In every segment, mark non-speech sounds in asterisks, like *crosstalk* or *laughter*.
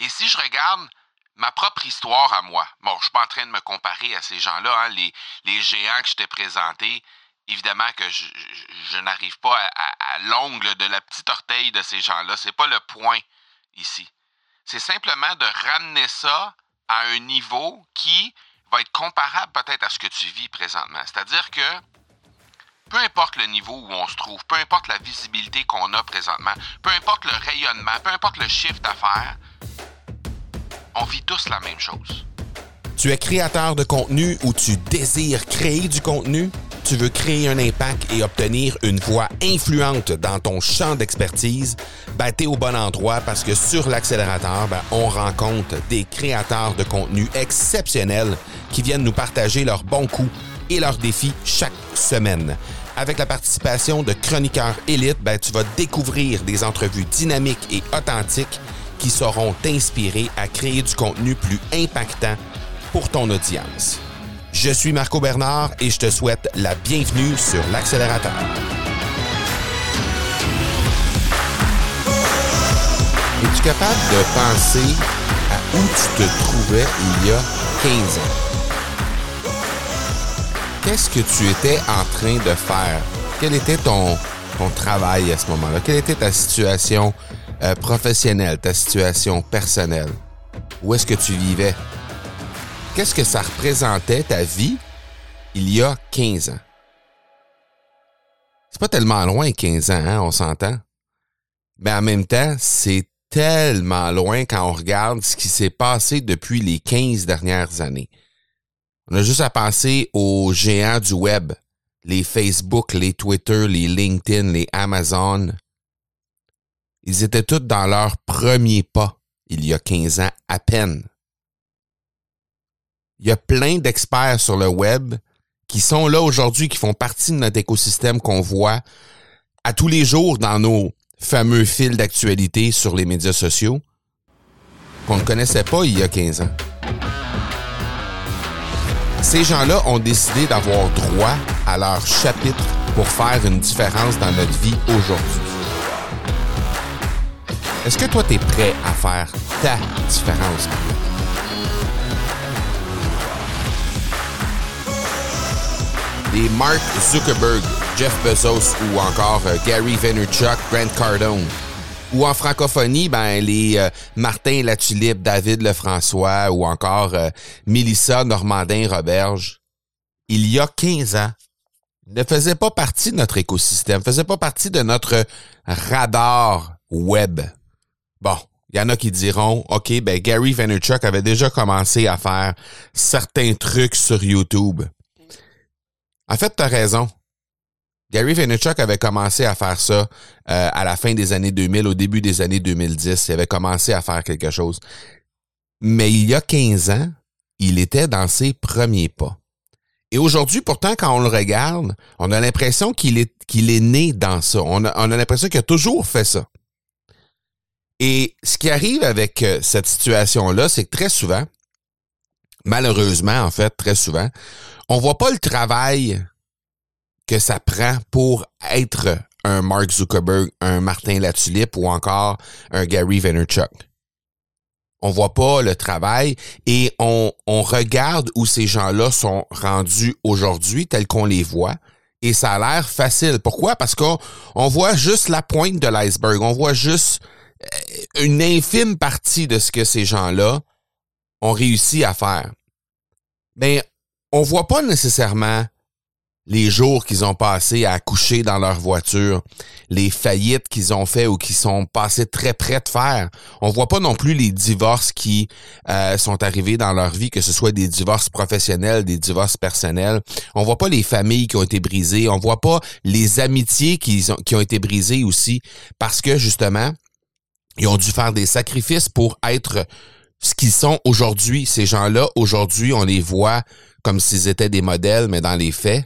Et si je regarde ma propre histoire à moi, bon, je suis pas en train de me comparer à ces gens-là, hein, les, les géants que je t'ai présentés, évidemment que je, n'arrive pas à, l'ongle de la petite orteil de ces gens-là. C'est pas le point ici. C'est simplement de ramener ça à un niveau qui va être comparable peut-être à ce que tu vis présentement. C'est-à-dire que peu importe le niveau où on se trouve, peu importe la visibilité qu'on a présentement, peu importe le rayonnement, peu importe le chiffre d'affaires, on vit tous la même chose. Tu es créateur de contenu ou tu désires créer du contenu? Tu veux créer un impact et obtenir une voix influente dans ton champ d'expertise? Ben, t'es au bon endroit parce que sur l'accélérateur, ben, on rencontre des créateurs de contenu exceptionnels qui viennent nous partager leurs bons coups et leurs défis chaque semaine. Avec la participation de chroniqueurs élites, ben, tu vas découvrir des entrevues dynamiques et authentiques qui sauront t'inspirer à créer du contenu plus impactant pour ton audience. Je suis Marco Bernard et je te souhaite la bienvenue sur l'accélérateur. Es-tu capable de penser à où tu te trouvais il y a 15 ans? Qu'est-ce que tu étais en train de faire? Quel était ton, ton travail à ce moment-là? Quelle était ta situation euh, ta situation personnelle? Où est-ce que tu vivais? Qu'est-ce que ça représentait ta vie il y a 15 ans? C'est pas tellement loin 15 ans, hein, on s'entend. Mais en même temps, c'est tellement loin quand on regarde ce qui s'est passé depuis les 15 dernières années. On a juste à penser aux géants du web, les Facebook, les Twitter, les LinkedIn, les Amazon, ils étaient tous dans leur premier pas il y a 15 ans à peine. Il y a plein d'experts sur le web qui sont là aujourd'hui, qui font partie de notre écosystème qu'on voit à tous les jours dans nos fameux fils d'actualité sur les médias sociaux, qu'on ne connaissait pas il y a 15 ans. Ces gens-là ont décidé d'avoir droit à leur chapitre pour faire une différence dans notre vie aujourd'hui. Est-ce que toi, tu es prêt à faire ta différence? Les Mark Zuckerberg, Jeff Bezos ou encore euh, Gary Vaynerchuk, Grant Cardone. Ou en francophonie, ben les euh, Martin Latulippe, David Lefrançois ou encore euh, Mélissa Normandin-Roberge. Il y a 15 ans, ne faisaient pas partie de notre écosystème, faisaient pas partie de notre radar web. Bon, il y en a qui diront, OK, ben Gary Vaynerchuk avait déjà commencé à faire certains trucs sur YouTube. En fait, tu as raison. Gary Vaynerchuk avait commencé à faire ça euh, à la fin des années 2000, au début des années 2010. Il avait commencé à faire quelque chose. Mais il y a 15 ans, il était dans ses premiers pas. Et aujourd'hui, pourtant, quand on le regarde, on a l'impression qu'il est, qu'il est né dans ça. On a, on a l'impression qu'il a toujours fait ça. Et ce qui arrive avec euh, cette situation-là, c'est que très souvent, malheureusement, en fait, très souvent, on voit pas le travail que ça prend pour être un Mark Zuckerberg, un Martin Latulippe ou encore un Gary Vaynerchuk. On voit pas le travail et on, on regarde où ces gens-là sont rendus aujourd'hui tels qu'on les voit et ça a l'air facile. Pourquoi? Parce qu'on on voit juste la pointe de l'iceberg. On voit juste une infime partie de ce que ces gens-là ont réussi à faire. Mais on voit pas nécessairement les jours qu'ils ont passés à coucher dans leur voiture, les faillites qu'ils ont fait ou qui sont passés très près de faire. On voit pas non plus les divorces qui euh, sont arrivés dans leur vie, que ce soit des divorces professionnels, des divorces personnels. On voit pas les familles qui ont été brisées. On voit pas les amitiés qui ont, qui ont été brisées aussi parce que justement, ils ont dû faire des sacrifices pour être ce qu'ils sont aujourd'hui. Ces gens-là, aujourd'hui, on les voit comme s'ils étaient des modèles, mais dans les faits,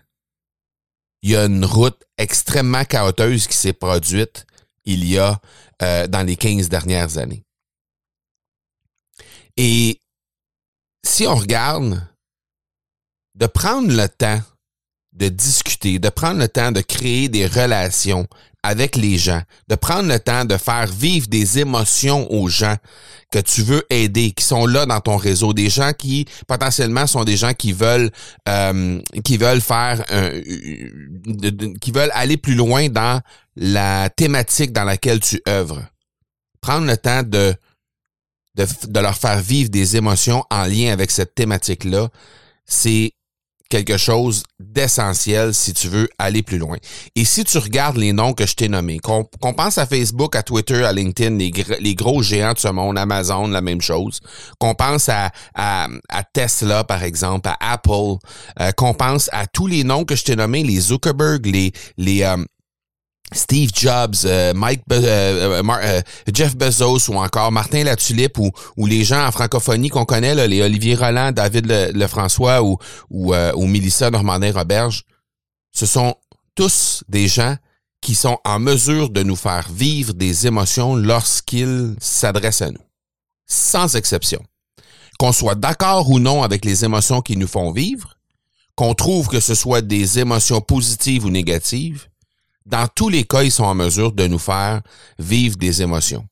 il y a une route extrêmement chaoteuse qui s'est produite il y a euh, dans les 15 dernières années. Et si on regarde, de prendre le temps de discuter, de prendre le temps de créer des relations avec les gens, de prendre le temps de faire vivre des émotions aux gens que tu veux aider, qui sont là dans ton réseau, des gens qui potentiellement sont des gens qui veulent euh, qui veulent faire qui veulent aller plus loin dans la thématique dans laquelle tu œuvres. Prendre le temps de, de, de leur faire vivre des émotions en lien avec cette thématique-là, c'est quelque chose d'essentiel si tu veux aller plus loin. Et si tu regardes les noms que je t'ai nommés, qu'on pense à Facebook, à Twitter, à LinkedIn, les, les, gros géants de ce monde, Amazon, la même chose, qu'on pense à, à, Tesla, par exemple, à Apple, euh, qu'on pense à tous les noms que je t'ai nommés, les Zuckerberg, les, les, euh, Steve Jobs, euh, Mike euh, euh, Jeff Bezos ou encore Martin Latulippe ou, les gens en francophonie qu'on connaît, les Olivier Roland, David Lefrançois ou, ou, ou Mélissa Normandin-Roberge, ce sont tous des gens qui sont en mesure de nous faire vivre des émotions lorsqu'ils s'adressent à nous. Sans exception. Qu'on soit d'accord ou non avec les émotions qu'ils nous font vivre, qu'on trouve que ce soit des émotions positives ou négatives, dans tous les cas, ils sont en mesure de nous faire vivre des émotions.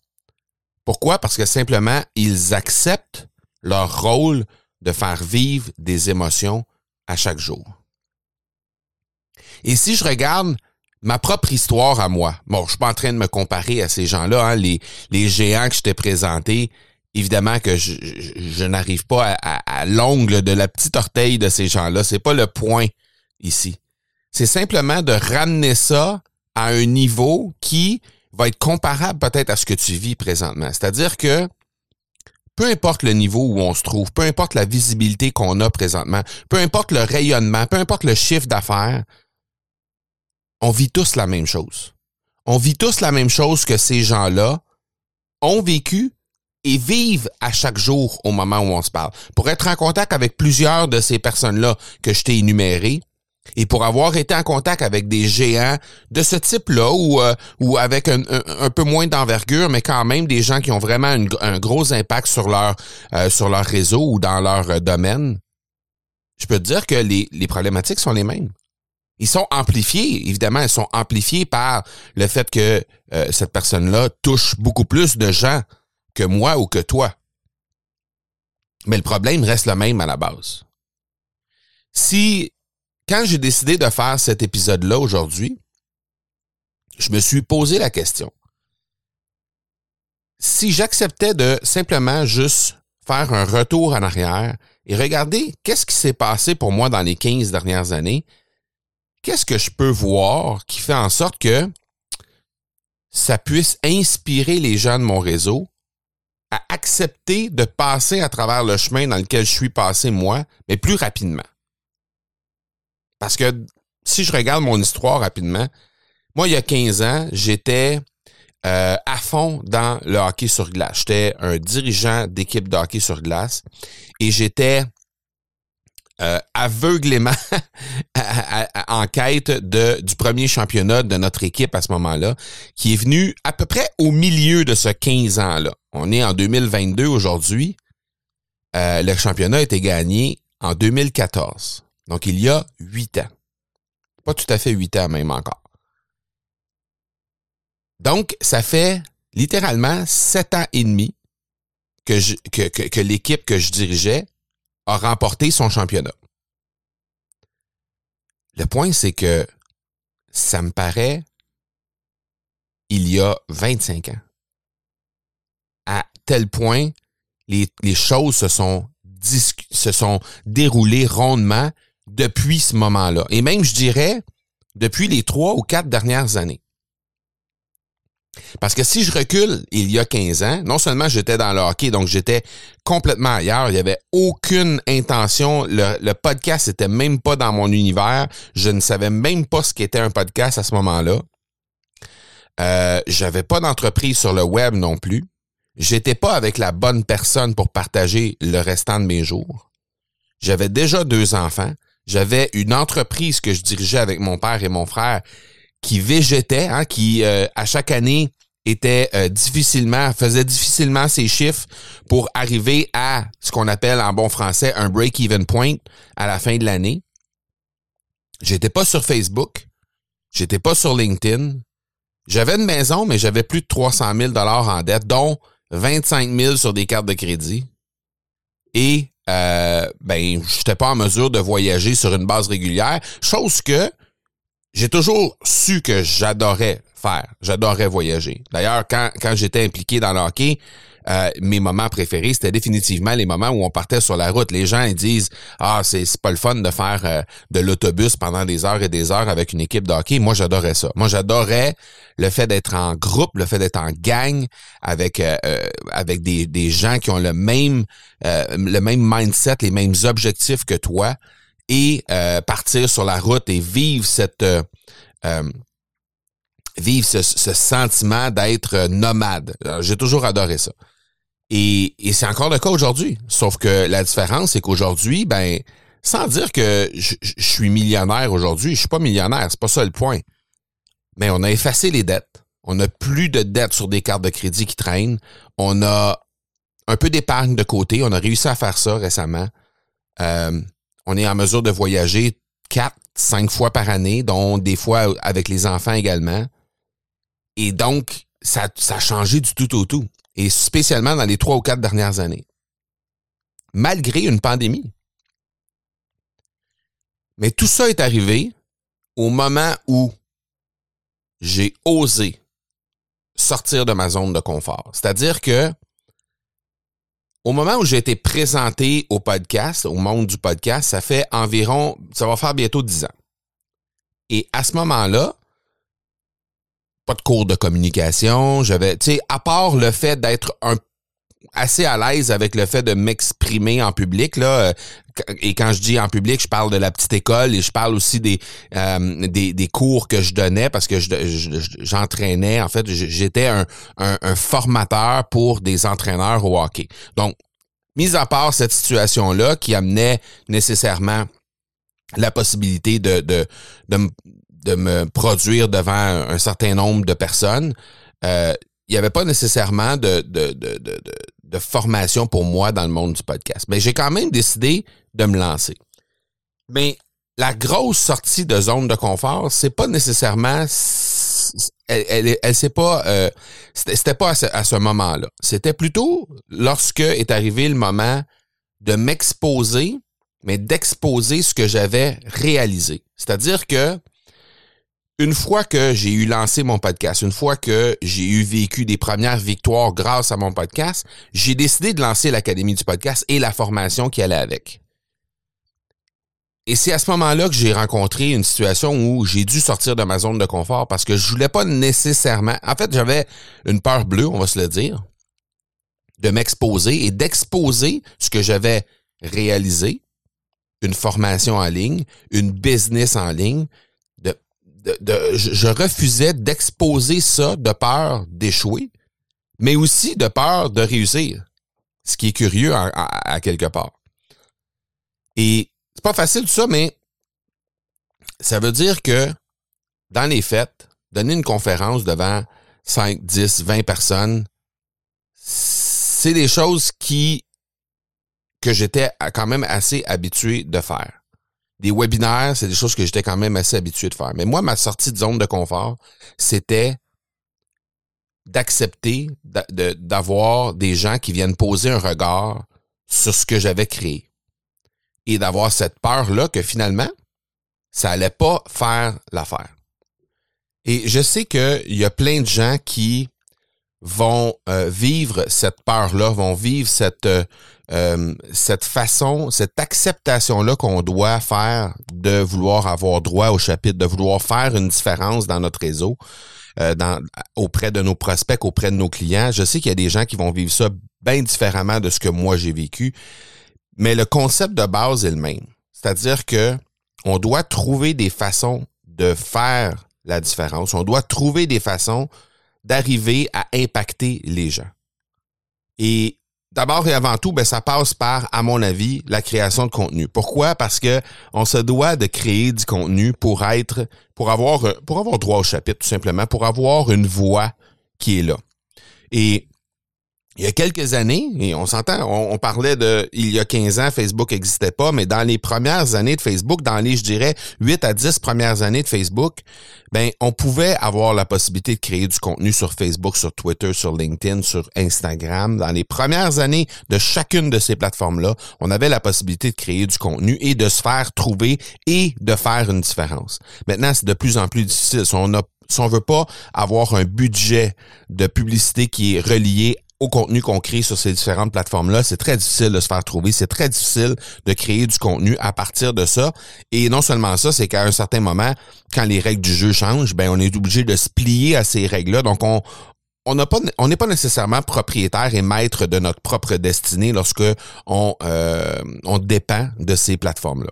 Pourquoi? Parce que simplement, ils acceptent leur rôle de faire vivre des émotions à chaque jour. Et si je regarde ma propre histoire à moi, bon, je suis pas en train de me comparer à ces gens-là, hein, les, géants que je t'ai présentés, évidemment que je, n'arrive pas à, à l'ongle de la petite orteil de ces gens-là. C'est pas le point ici c'est simplement de ramener ça à un niveau qui va être comparable peut-être à ce que tu vis présentement. C'est-à-dire que peu importe le niveau où on se trouve, peu importe la visibilité qu'on a présentement, peu importe le rayonnement, peu importe le chiffre d'affaires, on vit tous la même chose. On vit tous la même chose que ces gens-là ont vécu et vivent à chaque jour au moment où on se parle. Pour être en contact avec plusieurs de ces personnes-là que je t'ai énumérées, et pour avoir été en contact avec des géants de ce type-là ou, euh, ou avec un, peu moins d'envergure, mais quand même des gens qui ont vraiment un gros impact sur leur, euh, sur leur réseau ou dans leur euh, domaine, je peux te dire que les, les problématiques sont les mêmes. Ils sont amplifiés, évidemment, ils sont amplifiés par le fait que cette personne-là touche beaucoup plus de gens que moi ou que toi. Mais le problème reste le même à la base. Si quand j'ai décidé de faire cet épisode-là aujourd'hui, je me suis posé la question. Si j'acceptais de simplement juste faire un retour en arrière et regarder qu'est-ce qui s'est passé pour moi dans les 15 dernières années, qu'est-ce que je peux voir qui fait en sorte que ça puisse inspirer les gens de mon réseau à accepter de passer à travers le chemin dans lequel je suis passé moi, mais plus rapidement? Parce que si je regarde mon histoire rapidement, moi, il y a 15 ans, j'étais euh, à fond dans le hockey sur glace. J'étais un dirigeant d'équipe de hockey sur glace et j'étais euh, aveuglément *laughs* en quête de, du premier championnat de notre équipe à ce moment-là, qui est venu à peu près au milieu de ce 15 ans-là. On est en 2022 aujourd'hui. Euh, le championnat a été gagné en 2014. Donc, il y a huit ans. Pas tout à fait huit ans même encore. Donc, ça fait littéralement sept ans et demi que, que, que l'équipe que je dirigeais a remporté son championnat. Le point, c'est que ça me paraît il y a 25 ans. À tel point, les, les choses se sont, se sont déroulées rondement depuis ce moment-là. Et même, je dirais, depuis les trois ou quatre dernières années. Parce que si je recule il y a 15 ans, non seulement j'étais dans le hockey, donc j'étais complètement ailleurs, il n'y avait aucune intention, le, podcast n'était même pas dans mon univers, je ne savais même pas ce qu'était un podcast à ce moment-là. Euh, j'avais pas d'entreprise sur le web non plus. J'étais pas avec la bonne personne pour partager le restant de mes jours. J'avais déjà deux enfants. J'avais une entreprise que je dirigeais avec mon père et mon frère qui végétait, hein, qui euh, à chaque année était euh, difficilement, faisait difficilement ses chiffres pour arriver à ce qu'on appelle en bon français un break-even point à la fin de l'année. J'étais pas sur Facebook. J'étais pas sur LinkedIn. J'avais une maison, mais j'avais plus de 300 000 dollars en dette, dont 25 000 sur des cartes de crédit. Et euh, ben, j'étais pas en mesure de voyager sur une base régulière, chose que j'ai toujours su que j'adorais faire. J'adorais voyager. D'ailleurs, quand, quand j'étais impliqué dans le hockey, euh, mes moments préférés, c'était définitivement les moments où on partait sur la route. Les gens ils disent Ah, c'est pas le fun de faire euh, de l'autobus pendant des heures et des heures avec une équipe de hockey. Moi, j'adorais ça. Moi, j'adorais le fait d'être en groupe, le fait d'être en gang avec euh, avec des, des gens qui ont le même le même mindset, les mêmes objectifs que toi et partir sur la route et vivre cette vivre ce, ce sentiment d'être nomade. J'ai toujours adoré ça. Et, c'est encore le cas aujourd'hui. Sauf que la différence, c'est qu'aujourd'hui, ben, sans dire que je, suis millionnaire aujourd'hui, je suis pas millionnaire, c'est pas ça le point. Mais on a effacé les dettes. On n'a plus de dettes sur des cartes de crédit qui traînent. On a un peu d'épargne de côté. On a réussi à faire ça récemment. Euh, on est en mesure de voyager quatre, cinq fois par année, dont des fois avec les enfants également. Et donc, ça, ça a changé du tout au tout et spécialement dans les trois ou quatre dernières années, malgré une pandémie. Mais tout ça est arrivé au moment où j'ai osé sortir de ma zone de confort. C'est-à-dire que au moment où j'ai été présenté au podcast, au monde du podcast, ça fait environ, ça va faire bientôt dix ans. Et à ce moment-là, pas de cours de communication. J'avais, tu sais, à part le fait d'être un assez à l'aise avec le fait de m'exprimer en public là euh, et quand je dis en public je parle de la petite école et je parle aussi des euh, des, des, cours que je donnais parce que j'entraînais en fait j'étais un, un, formateur pour des entraîneurs au hockey donc mis à part cette situation là qui amenait nécessairement la possibilité de, de, de, de me produire devant un, certain nombre de personnes, euh, il n'y avait pas nécessairement de, de, de, de, formation pour moi dans le monde du podcast. Mais j'ai quand même décidé de me lancer. Mais la grosse sortie de zone de confort, c'est pas nécessairement elle, elle, elle c'est pas euh, c'était pas à ce, à ce moment-là. C'était plutôt lorsque est arrivé le moment de m'exposer, mais d'exposer ce que j'avais réalisé. C'est-à-dire que une fois que j'ai eu lancé mon podcast, une fois que j'ai eu vécu des premières victoires grâce à mon podcast, j'ai décidé de lancer l'Académie du podcast et la formation qui allait avec. Et c'est à ce moment-là que j'ai rencontré une situation où j'ai dû sortir de ma zone de confort parce que je voulais pas nécessairement. En fait, j'avais une peur bleue, on va se le dire, de m'exposer et d'exposer ce que j'avais réalisé, une formation en ligne, une business en ligne, je refusais d'exposer ça de peur d'échouer, mais aussi de peur de réussir. Ce qui est curieux à, quelque part. Et c'est pas facile tout ça, mais ça veut dire que dans les fêtes, donner une conférence devant 5, 10, 20 personnes, c'est des choses qui que j'étais quand même assez habitué de faire des webinaires, c'est des choses que j'étais quand même assez habitué de faire. Mais moi, ma sortie de zone de confort, c'était d'accepter d'avoir des gens qui viennent poser un regard sur ce que j'avais créé. Et d'avoir cette peur-là que finalement, ça allait pas faire l'affaire. Et je sais qu'il y a plein de gens qui vont euh, vivre cette peur-là, vont vivre cette, euh, euh, cette façon, cette acceptation-là qu'on doit faire de vouloir avoir droit au chapitre, de vouloir faire une différence dans notre réseau, auprès de nos prospects, auprès de nos clients. Je sais qu'il y a des gens qui vont vivre ça bien différemment de ce que moi j'ai vécu, mais le concept de base est le même. C'est-à-dire que on doit trouver des façons de faire la différence. On doit trouver des façons d'arriver à impacter les gens. Et D'abord et avant tout, ben, ça passe par, à mon avis, la création de contenu. Pourquoi? Parce que on se doit de créer du contenu pour être, pour avoir, pour avoir droit au chapitre, tout simplement, pour avoir une voix qui est là. Et il y a quelques années, et on s'entend, on, parlait de il y a 15 ans, Facebook n'existait pas, mais dans les premières années de Facebook, dans les, je dirais, 8 à 10 premières années de Facebook, ben, on pouvait avoir la possibilité de créer du contenu sur Facebook, sur Twitter, sur LinkedIn, sur Instagram. Dans les premières années de chacune de ces plateformes-là, on avait la possibilité de créer du contenu et de se faire trouver et de faire une différence. Maintenant, c'est de plus en plus difficile. Si on a si on veut pas avoir un budget de publicité qui est relié au contenu qu'on crée sur ces différentes plateformes-là, c'est très difficile de se faire trouver, c'est très difficile de créer du contenu à partir de ça. Et non seulement ça, c'est qu'à un certain moment, quand les règles du jeu changent, ben on est obligé de se plier à ces règles-là. Donc on on n'a pas on n'est pas nécessairement propriétaire et maître de notre propre destinée lorsque on euh, on dépend de ces plateformes-là.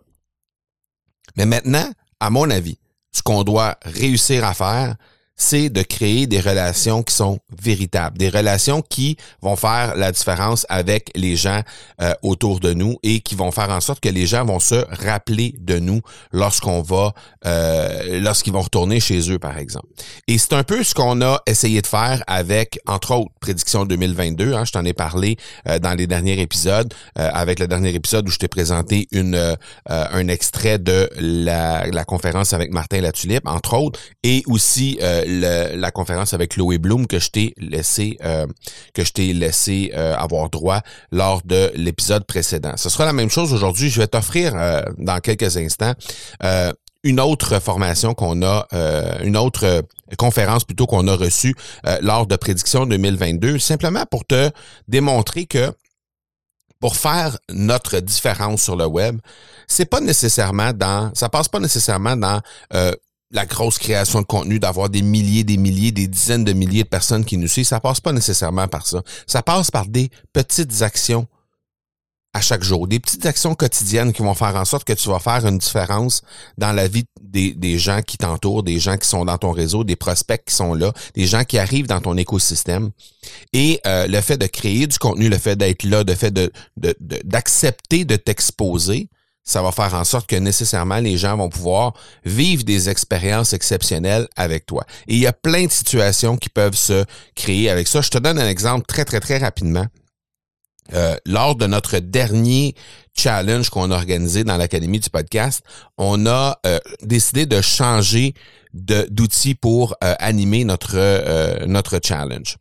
Mais maintenant, à mon avis, ce qu'on doit réussir à faire, c'est de créer des relations qui sont véritables, des relations qui vont faire la différence avec les gens euh, autour de nous et qui vont faire en sorte que les gens vont se rappeler de nous lorsqu'on va, euh, lorsqu'ils vont retourner chez eux, par exemple. Et c'est un peu ce qu'on a essayé de faire avec, entre autres, Prédiction 2022. Hein, je t'en ai parlé euh, dans les derniers épisodes, avec le dernier épisode où je t'ai présenté une un extrait de la, la conférence avec Martin Latulippe, entre autres, et aussi la conférence avec Chloé Bloom que je t'ai laissé euh, que je t'ai laissé euh, avoir droit lors de l'épisode précédent. Ce sera la même chose aujourd'hui. Je vais t'offrir euh, dans quelques instants une autre formation qu'on a, une autre conférence plutôt qu'on a reçue lors de Prédiction 2022, simplement pour te démontrer que pour faire notre différence sur le web, c'est pas nécessairement dans, ça passe pas nécessairement dans la grosse création de contenu, d'avoir des milliers, des milliers, des dizaines de milliers de personnes qui nous suivent, ça passe pas nécessairement par ça. Ça passe par des petites actions à chaque jour, des petites actions quotidiennes qui vont faire en sorte que tu vas faire une différence dans la vie des, gens qui t'entourent, des gens qui sont dans ton réseau, des prospects qui sont là, des gens qui arrivent dans ton écosystème. Et euh, le fait de créer du contenu, le fait d'être là, le fait de, d'accepter de t'exposer, ça va faire en sorte que nécessairement les gens vont pouvoir vivre des expériences exceptionnelles avec toi. Et il y a plein de situations qui peuvent se créer avec ça. Je te donne un exemple très, très, très rapidement. Euh, lors de notre dernier challenge qu'on a organisé dans l'Académie du podcast, on a euh, décidé de changer d'outil pour euh, animer notre, notre challenge.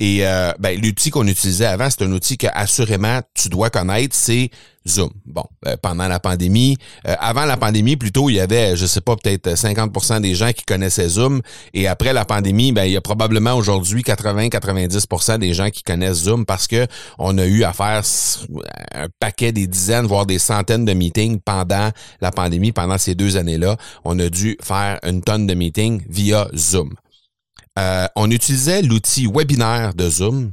Et ben, l'outil qu'on utilisait avant, c'est un outil que assurément tu dois connaître, c'est Zoom. Bon, euh, pendant la pandémie, euh, avant la pandémie, plutôt, il y avait, je sais pas, peut-être 50% des gens qui connaissaient Zoom. Et après la pandémie, ben, il y a probablement aujourd'hui 80-90% des gens qui connaissent Zoom parce que on a eu à faire un paquet des dizaines, voire des centaines de meetings pendant la pandémie, pendant ces deux années-là. On a dû faire une tonne de meetings via Zoom. Euh, on utilisait l'outil webinaire de Zoom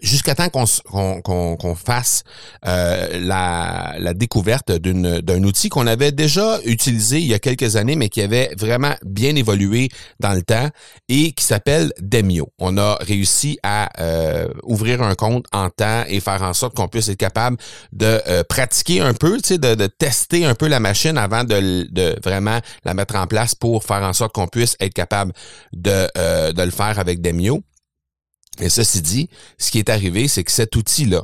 jusqu'à temps qu'on fasse euh, la, découverte d'un outil qu'on avait déjà utilisé il y a quelques années, mais qui avait vraiment bien évolué dans le temps et qui s'appelle Demio. On a réussi à euh, ouvrir un compte en temps et faire en sorte qu'on puisse être capable de euh, pratiquer un peu, de, de, tester un peu la machine avant de, de, vraiment la mettre en place pour faire en sorte qu'on puisse être capable de, de le faire avec Demio. Et ceci dit, ce qui est arrivé, c'est que cet outil-là,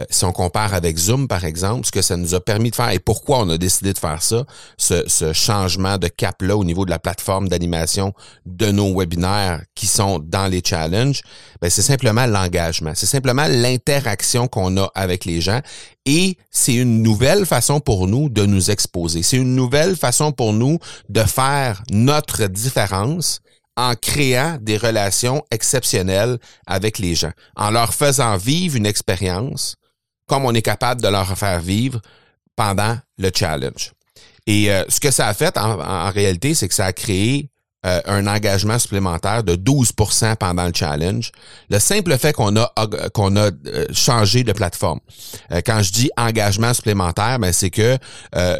euh, si on compare avec Zoom, par exemple, ce que ça nous a permis de faire et pourquoi on a décidé de faire ça, ce, changement de cap-là au niveau de la plateforme d'animation de nos webinaires qui sont dans les challenges, ben c'est simplement l'engagement. C'est simplement l'interaction qu'on a avec les gens et c'est une nouvelle façon pour nous de nous exposer. C'est une nouvelle façon pour nous de faire notre différence en créant des relations exceptionnelles avec les gens, en leur faisant vivre une expérience comme on est capable de leur faire vivre pendant le challenge. Et euh, ce que ça a fait en, réalité, c'est que ça a créé euh, un engagement supplémentaire de 12% pendant le challenge. Le simple fait qu'on a qu'on a euh, changé de plateforme. quand je dis engagement supplémentaire, ben c'est que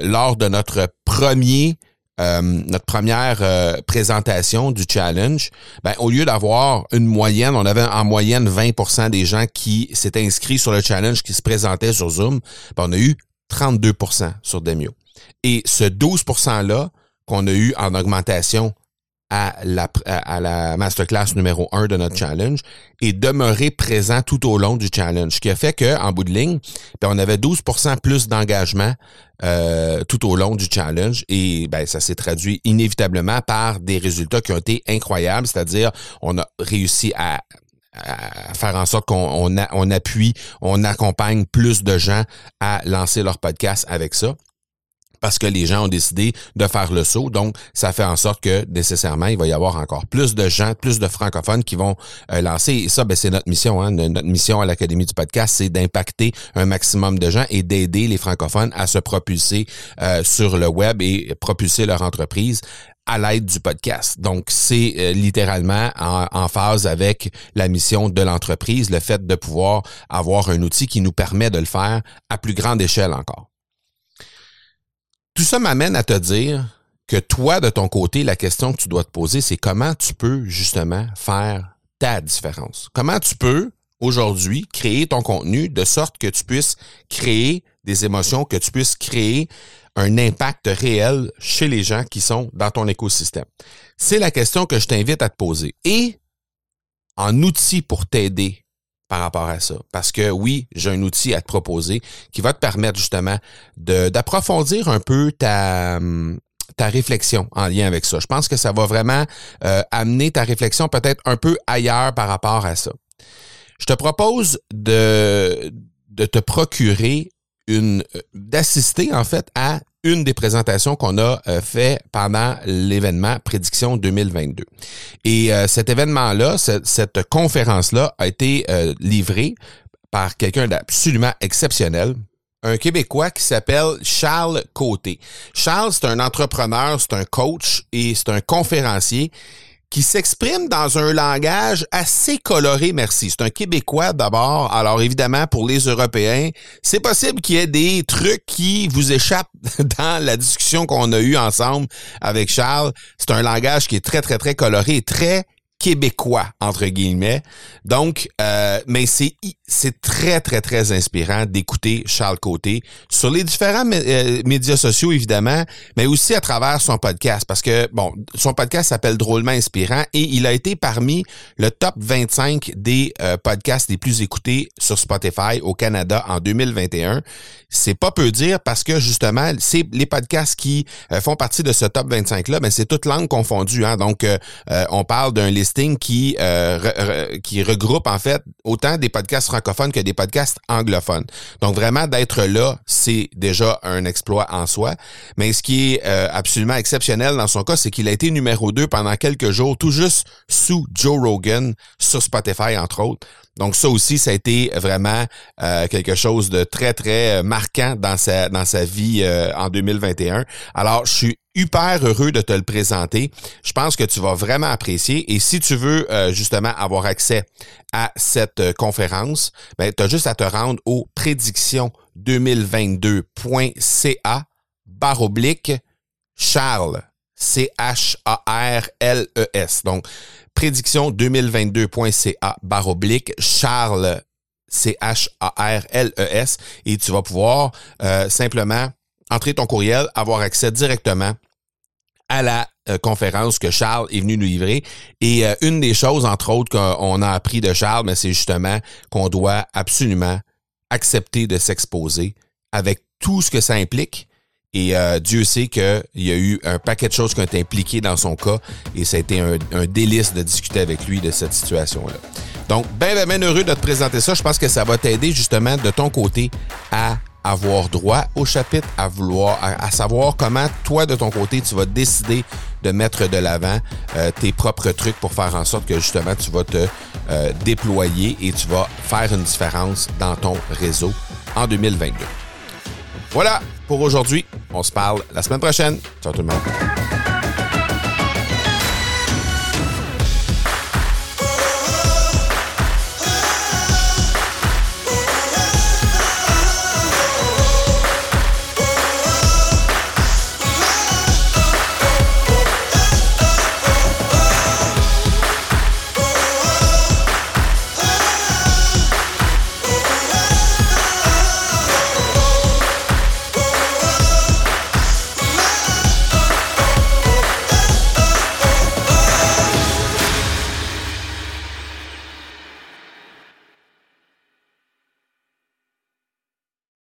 lors de notre premier euh, notre première euh, présentation du challenge, ben, au lieu d'avoir une moyenne, on avait en moyenne 20% des gens qui s'étaient inscrits sur le challenge qui se présentaient sur Zoom, ben, on a eu 32% sur Demio. Et ce 12 %-là qu'on a eu en augmentation à la, masterclass numéro 1 de notre challenge et demeurer présent tout au long du challenge. Ce qui a fait qu'en bout de ligne, ben, on avait 12% plus d'engagement euh, tout au long du challenge et ben, ça s'est traduit inévitablement par des résultats qui ont été incroyables, c'est-à-dire on a réussi à faire en sorte qu'on on, appuie, on accompagne plus de gens à lancer leur podcast avec ça parce que les gens ont décidé de faire le saut. Donc, ça fait en sorte que nécessairement, il va y avoir encore plus de gens, plus de francophones qui vont euh, lancer. Et ça, ben, c'est notre mission. Hein. Notre mission à l'Académie du podcast, c'est d'impacter un maximum de gens et d'aider les francophones à se propulser euh, sur le web et propulser leur entreprise à l'aide du podcast. Donc, c'est euh, littéralement en, en, phase avec la mission de l'entreprise, le fait de pouvoir avoir un outil qui nous permet de le faire à plus grande échelle encore. Tout ça m'amène à te dire que toi, de ton côté, la question que tu dois te poser, c'est comment tu peux justement faire ta différence? Comment tu peux aujourd'hui créer ton contenu de sorte que tu puisses créer des émotions, que tu puisses créer un impact réel chez les gens qui sont dans ton écosystème? C'est la question que je t'invite à te poser. Et en outil pour t'aider par rapport à ça. Parce que oui, j'ai un outil à te proposer qui va te permettre justement d'approfondir un peu ta, ta réflexion en lien avec ça. Je pense que ça va vraiment euh, amener ta réflexion peut-être un peu ailleurs par rapport à ça. Je te propose de, de te procurer une d'assister en fait à une des présentations qu'on a euh, fait pendant l'événement Prédiction 2022. Et euh, cet événement-là, cette, conférence-là a été euh, livrée par quelqu'un d'absolument exceptionnel, un Québécois qui s'appelle Charles Côté. Charles, c'est un entrepreneur, c'est un coach et c'est un conférencier qui s'exprime dans un langage assez coloré, merci. C'est un Québécois d'abord. Alors évidemment, pour les Européens, c'est possible qu'il y ait des trucs qui vous échappent *laughs* dans la discussion qu'on a eue ensemble avec Charles. C'est un langage qui est très, très, très coloré, très québécois entre guillemets. Donc, euh, mais c'est c'est très très très inspirant d'écouter Charles Côté sur les différents euh, médias sociaux évidemment, mais aussi à travers son podcast parce que bon, son podcast s'appelle Drôlement inspirant et il a été parmi le top 25 des euh, podcasts les plus écoutés sur Spotify au Canada en 2021. C'est pas peu dire parce que justement, c'est les podcasts qui font partie de ce top 25 là, mais c'est toute langue confondue hein. Donc on parle d'un liste qui, euh, qui regroupe en fait autant des podcasts francophones que des podcasts anglophones. Donc vraiment d'être là, c'est déjà un exploit en soi. Mais ce qui est euh, absolument exceptionnel dans son cas, c'est qu'il a été numéro 2 pendant quelques jours, tout juste sous Joe Rogan sur Spotify entre autres. Donc ça aussi, ça a été vraiment euh, quelque chose de très, très marquant dans sa, dans sa vie en 2021. Alors, je suis hyper heureux de te le présenter. Je pense que tu vas vraiment apprécier. Et si tu veux euh, justement avoir accès à cette euh, conférence, ben, tu as juste à te rendre au prédiction2022.ca barre oblique Charles. C-H-A-R-L-E-S. Donc, prédiction2022.ca barre oblique Charles. C-H-A-R-L-E-S. Et tu vas pouvoir euh, simplement entrer ton courriel, avoir accès directement à la euh, conférence que Charles est venu nous livrer. Et euh, une des choses, entre autres, qu'on a appris de Charles, c'est justement qu'on doit absolument accepter de s'exposer avec tout ce que ça implique. Et euh, Dieu sait qu'il y a eu un paquet de choses qui ont été impliquées dans son cas et ça a été un, délice de discuter avec lui de cette situation-là. Donc, ben, ben, ben heureux de te présenter ça. Je pense que ça va t'aider justement de ton côté à avoir droit au chapitre, à vouloir, à, savoir comment toi de ton côté tu vas décider de mettre de l'avant euh, tes propres trucs pour faire en sorte que justement tu vas te euh, déployer et tu vas faire une différence dans ton réseau en 2022. Voilà pour aujourd'hui. On se parle la semaine prochaine. Ciao tout le monde.